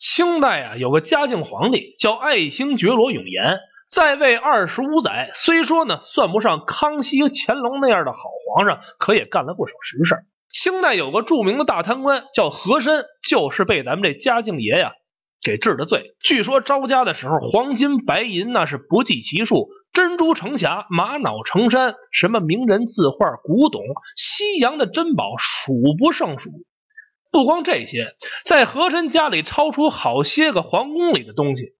清代啊，有个嘉靖皇帝叫爱新觉罗永琰，在位二十五载，虽说呢算不上康熙、乾隆那样的好皇上，可也干了不少实事。清代有个著名的大贪官叫和珅，就是被咱们这嘉靖爷呀给治的罪。据说招家的时候，黄金白银那是不计其数，珍珠成匣，玛瑙成山，什么名人字画、古董、西洋的珍宝数不胜数。不光这些，在和珅家里超出好些个皇宫里的东西。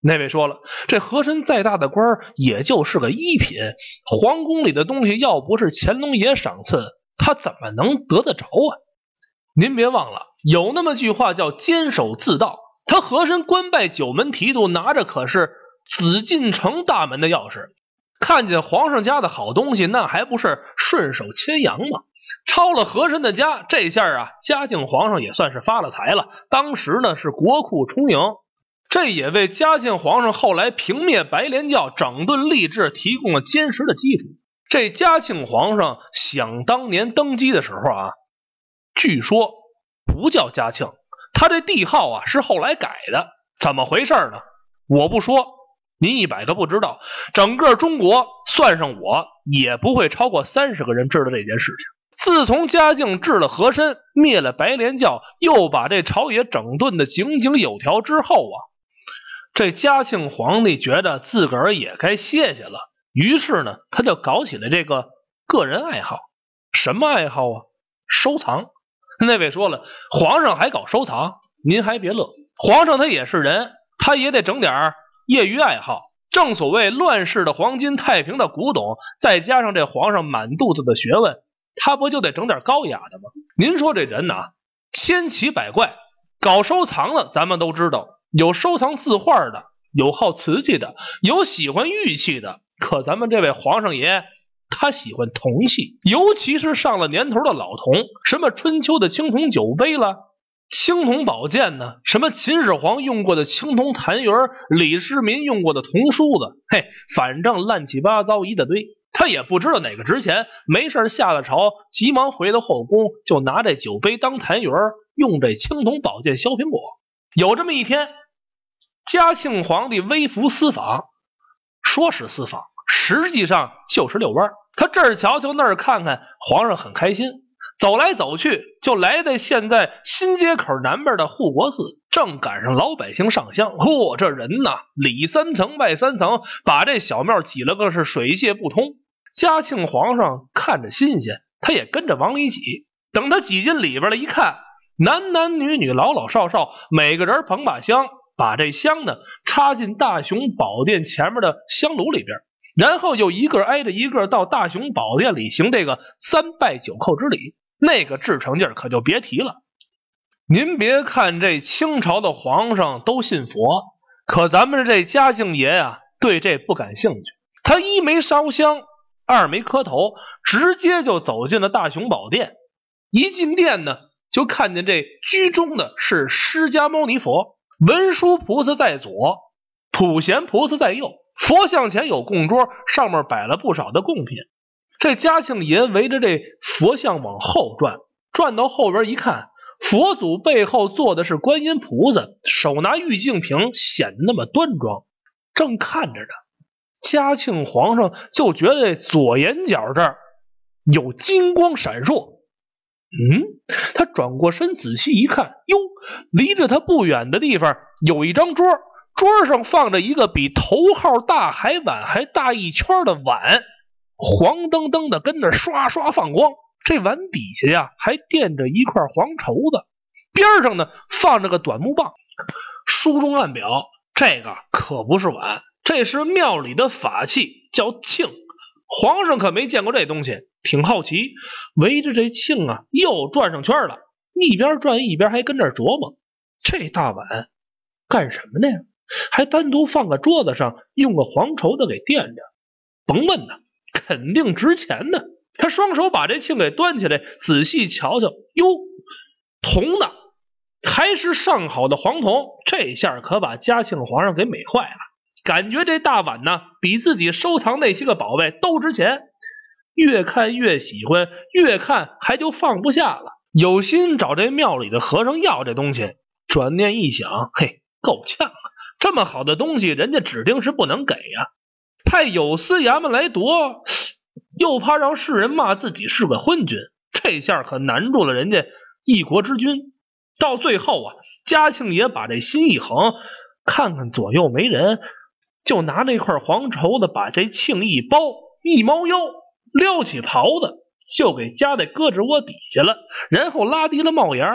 那位说了，这和珅再大的官也就是个一品，皇宫里的东西要不是乾隆爷赏赐，他怎么能得得着啊？您别忘了，有那么句话叫坚守自盗。他和珅官拜九门提督，拿着可是紫禁城大门的钥匙，看见皇上家的好东西，那还不是顺手牵羊吗？抄了和珅的家，这下啊，嘉靖皇上也算是发了财了。当时呢是国库充盈，这也为嘉靖皇上后来平灭白莲教、整顿吏治提供了坚实的基础。这嘉庆皇上想当年登基的时候啊，据说不叫嘉庆，他这帝号啊是后来改的，怎么回事呢？我不说，您一百个不知道。整个中国算上我，也不会超过三十个人知道这件事情。自从嘉靖治了和珅，灭了白莲教，又把这朝野整顿的井井有条之后啊，这嘉庆皇帝觉得自个儿也该歇歇了，于是呢，他就搞起了这个个人爱好。什么爱好啊？收藏。那位说了，皇上还搞收藏？您还别乐，皇上他也是人，他也得整点业余爱好。正所谓乱世的黄金，太平的古董，再加上这皇上满肚子的学问。他不就得整点高雅的吗？您说这人呐，千奇百怪。搞收藏的，咱们都知道，有收藏字画的，有好瓷器的，有喜欢玉器的。可咱们这位皇上爷，他喜欢铜器，尤其是上了年头的老铜，什么春秋的青铜酒杯了，青铜宝剑呢？什么秦始皇用过的青铜坛盂，李世民用过的铜梳子，嘿，反正乱七八糟一大堆。他也不知道哪个值钱，没事下了朝，急忙回到后宫，就拿这酒杯当痰盂用这青铜宝剑削苹果。有这么一天，嘉庆皇帝微服私访，说是私访，实际上就是遛弯。他这儿瞧瞧，那儿看看，皇上很开心，走来走去，就来到现在新街口南边的护国寺，正赶上老百姓上香。嚯，这人呐，里三层外三层，把这小庙挤了个是水泄不通。嘉庆皇上看着新鲜，他也跟着往里挤。等他挤进里边了，一看，男男女女、老老少少，每个人捧把香，把这香呢插进大雄宝殿前面的香炉里边，然后又一个挨着一个到大雄宝殿里行这个三拜九叩之礼，那个至诚劲可就别提了。您别看这清朝的皇上都信佛，可咱们这嘉庆爷呀，对这不感兴趣。他一没烧香。二没磕头，直接就走进了大雄宝殿。一进殿呢，就看见这居中的是释迦牟尼佛，文殊菩萨在左，普贤菩萨在右。佛像前有供桌，上面摆了不少的贡品。这嘉庆爷围着这佛像往后转，转到后边一看，佛祖背后坐的是观音菩萨，手拿玉净瓶，显得那么端庄，正看着呢。嘉庆皇上就觉得左眼角这儿有金光闪烁，嗯，他转过身仔细一看，哟，离着他不远的地方有一张桌，桌上放着一个比头号大海碗还大一圈的碗，黄澄澄的，跟那刷刷放光。这碗底下呀还垫着一块黄绸子，边上呢放着个短木棒。书中暗表，这个可不是碗。这是庙里的法器，叫磬。皇上可没见过这东西，挺好奇，围着这磬啊又转上圈了，一边转一边还跟这琢磨：这大碗干什么的呀？还单独放个桌子上，用个黄绸子给垫着。甭问呐，肯定值钱呢。他双手把这磬给端起来，仔细瞧瞧，哟，铜的，还是上好的黄铜。这下可把嘉庆皇上给美坏了。感觉这大碗呢，比自己收藏那些个宝贝都值钱，越看越喜欢，越看还就放不下了，有心找这庙里的和尚要这东西，转念一想，嘿，够呛啊！这么好的东西，人家指定是不能给呀。派有司衙门来夺，又怕让世人骂自己是个昏君，这下可难住了人家一国之君。到最后啊，嘉庆也把这心一横，看看左右没人，就拿那块黄绸子把这庆一包，一猫腰，撩起袍子，就给夹在胳肢窝底下了，然后拉低了帽檐，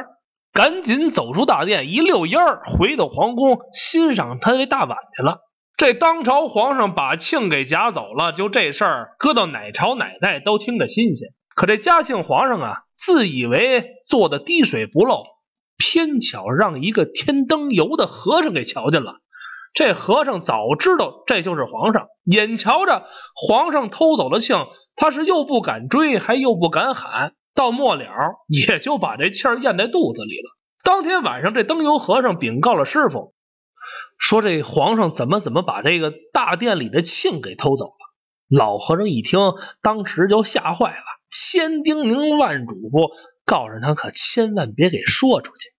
赶紧走出大殿，一溜烟儿回到皇宫，欣赏他这大碗去了。这当朝皇上把庆给夹走了，就这事儿搁到哪朝哪代都听着新鲜。可这嘉庆皇上啊，自以为做的滴水不漏。偏巧让一个添灯油的和尚给瞧见了，这和尚早知道这就是皇上，眼瞧着皇上偷走了庆，他是又不敢追，还又不敢喊，到末了也就把这气儿咽在肚子里了。当天晚上，这灯油和尚禀告了师傅，说这皇上怎么怎么把这个大殿里的庆给偷走了。老和尚一听，当时就吓坏了，千叮咛万嘱咐。告诉他可千万别给说出去。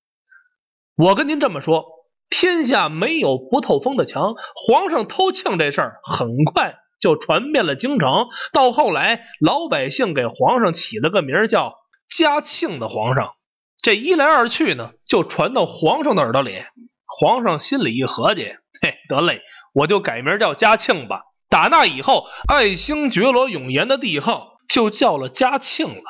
我跟您这么说，天下没有不透风的墙。皇上偷庆这事儿很快就传遍了京城，到后来老百姓给皇上起了个名叫嘉庆的皇上。这一来二去呢，就传到皇上的耳朵里。皇上心里一合计，嘿，得嘞，我就改名叫嘉庆吧。打那以后，爱新觉罗永琰的帝号就叫了嘉庆了。